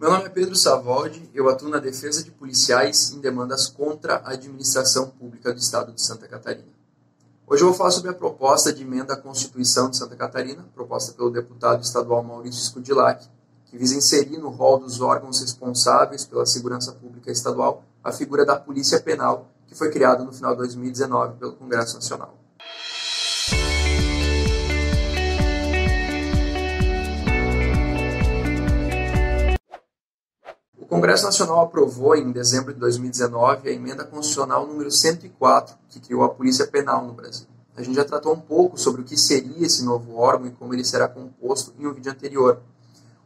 Meu nome é Pedro Savoldi, eu atuo na defesa de policiais em demandas contra a administração pública do Estado de Santa Catarina. Hoje eu vou falar sobre a proposta de emenda à Constituição de Santa Catarina, proposta pelo deputado estadual Maurício Scudilac, que visa inserir no rol dos órgãos responsáveis pela segurança pública estadual a figura da Polícia Penal, que foi criada no final de 2019 pelo Congresso Nacional. Congresso Nacional aprovou em dezembro de 2019 a emenda constitucional número 104, que criou a Polícia Penal no Brasil. A gente já tratou um pouco sobre o que seria esse novo órgão e como ele será composto em um vídeo anterior.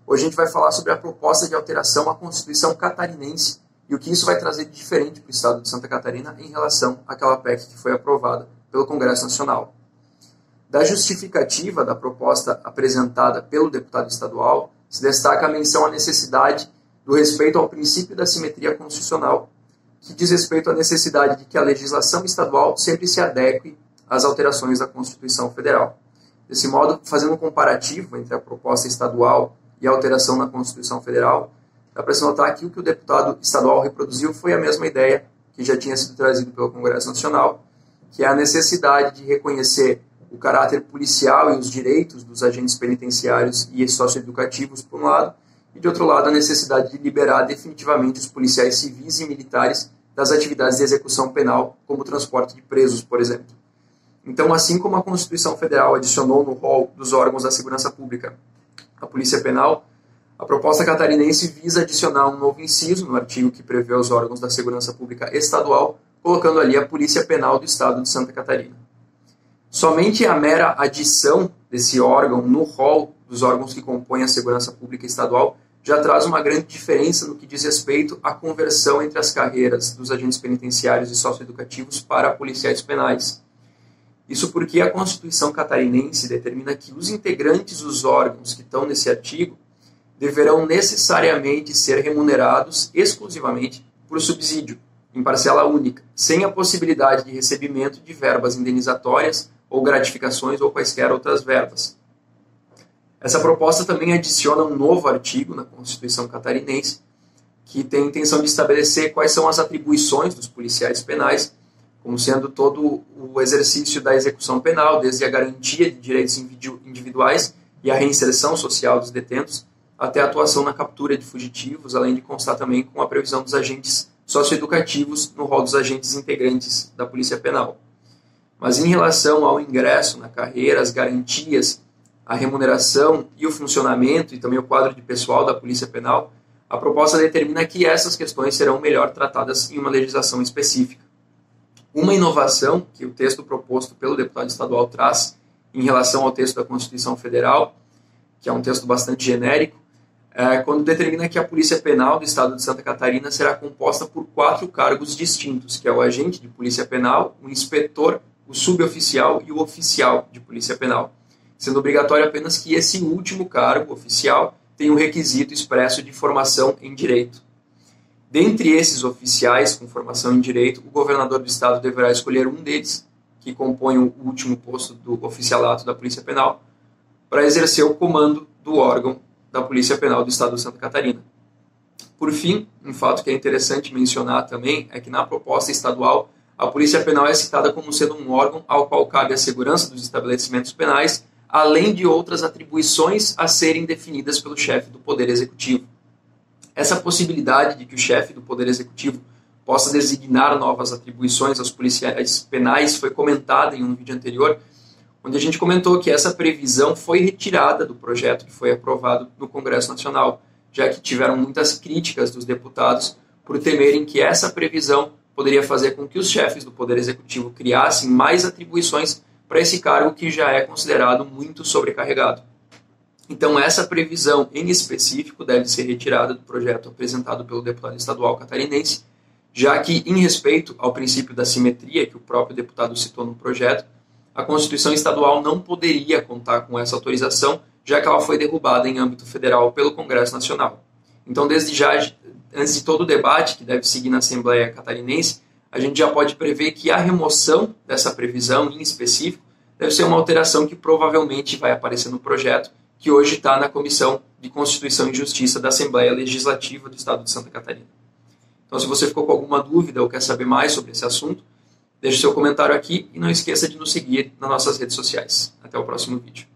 Hoje a gente vai falar sobre a proposta de alteração à Constituição catarinense e o que isso vai trazer de diferente para o Estado de Santa Catarina em relação àquela PEC que foi aprovada pelo Congresso Nacional. Da justificativa da proposta apresentada pelo deputado estadual, se destaca a menção à necessidade do respeito ao princípio da simetria constitucional, que diz respeito à necessidade de que a legislação estadual sempre se adeque às alterações da Constituição Federal. Desse modo, fazendo um comparativo entre a proposta estadual e a alteração na Constituição Federal, dá para se notar que o que o deputado estadual reproduziu foi a mesma ideia que já tinha sido trazido pelo Congresso Nacional, que é a necessidade de reconhecer o caráter policial e os direitos dos agentes penitenciários e socioeducativos, por um lado, e, de outro lado, a necessidade de liberar definitivamente os policiais civis e militares das atividades de execução penal, como o transporte de presos, por exemplo. Então, assim como a Constituição Federal adicionou no rol dos órgãos da segurança pública a Polícia Penal, a proposta catarinense visa adicionar um novo inciso no artigo que prevê os órgãos da segurança pública estadual, colocando ali a Polícia Penal do Estado de Santa Catarina. Somente a mera adição desse órgão no rol dos órgãos que compõem a segurança pública estadual já traz uma grande diferença no que diz respeito à conversão entre as carreiras dos agentes penitenciários e socioeducativos para policiais penais. Isso porque a Constituição catarinense determina que os integrantes dos órgãos que estão nesse artigo deverão necessariamente ser remunerados exclusivamente por subsídio, em parcela única, sem a possibilidade de recebimento de verbas indenizatórias ou gratificações ou quaisquer outras verbas. Essa proposta também adiciona um novo artigo na Constituição catarinense, que tem a intenção de estabelecer quais são as atribuições dos policiais penais, como sendo todo o exercício da execução penal, desde a garantia de direitos individuais e a reinserção social dos detentos, até a atuação na captura de fugitivos, além de constar também com a previsão dos agentes socioeducativos no rol dos agentes integrantes da Polícia Penal. Mas em relação ao ingresso na carreira, as garantias a remuneração e o funcionamento e também o quadro de pessoal da Polícia Penal, a proposta determina que essas questões serão melhor tratadas em uma legislação específica. Uma inovação que o texto proposto pelo deputado estadual traz em relação ao texto da Constituição Federal, que é um texto bastante genérico, é quando determina que a Polícia Penal do Estado de Santa Catarina será composta por quatro cargos distintos, que é o agente de Polícia Penal, o inspetor, o suboficial e o oficial de Polícia Penal sendo obrigatório apenas que esse último cargo oficial tenha um requisito expresso de formação em direito. Dentre esses oficiais com formação em direito, o governador do estado deverá escolher um deles, que compõe o último posto do oficialato da Polícia Penal, para exercer o comando do órgão da Polícia Penal do estado de Santa Catarina. Por fim, um fato que é interessante mencionar também é que na proposta estadual, a Polícia Penal é citada como sendo um órgão ao qual cabe a segurança dos estabelecimentos penais além de outras atribuições a serem definidas pelo chefe do Poder Executivo. Essa possibilidade de que o chefe do Poder Executivo possa designar novas atribuições aos policiais penais foi comentada em um vídeo anterior, onde a gente comentou que essa previsão foi retirada do projeto que foi aprovado no Congresso Nacional, já que tiveram muitas críticas dos deputados por temerem que essa previsão poderia fazer com que os chefes do Poder Executivo criassem mais atribuições para esse cargo que já é considerado muito sobrecarregado. Então, essa previsão em específico deve ser retirada do projeto apresentado pelo deputado estadual catarinense, já que, em respeito ao princípio da simetria que o próprio deputado citou no projeto, a Constituição estadual não poderia contar com essa autorização, já que ela foi derrubada em âmbito federal pelo Congresso Nacional. Então, desde já, antes de todo o debate que deve seguir na Assembleia Catarinense, a gente já pode prever que a remoção dessa previsão em específico deve ser uma alteração que provavelmente vai aparecer no projeto que hoje está na Comissão de Constituição e Justiça da Assembleia Legislativa do Estado de Santa Catarina. Então, se você ficou com alguma dúvida ou quer saber mais sobre esse assunto, deixe seu comentário aqui e não esqueça de nos seguir nas nossas redes sociais. Até o próximo vídeo.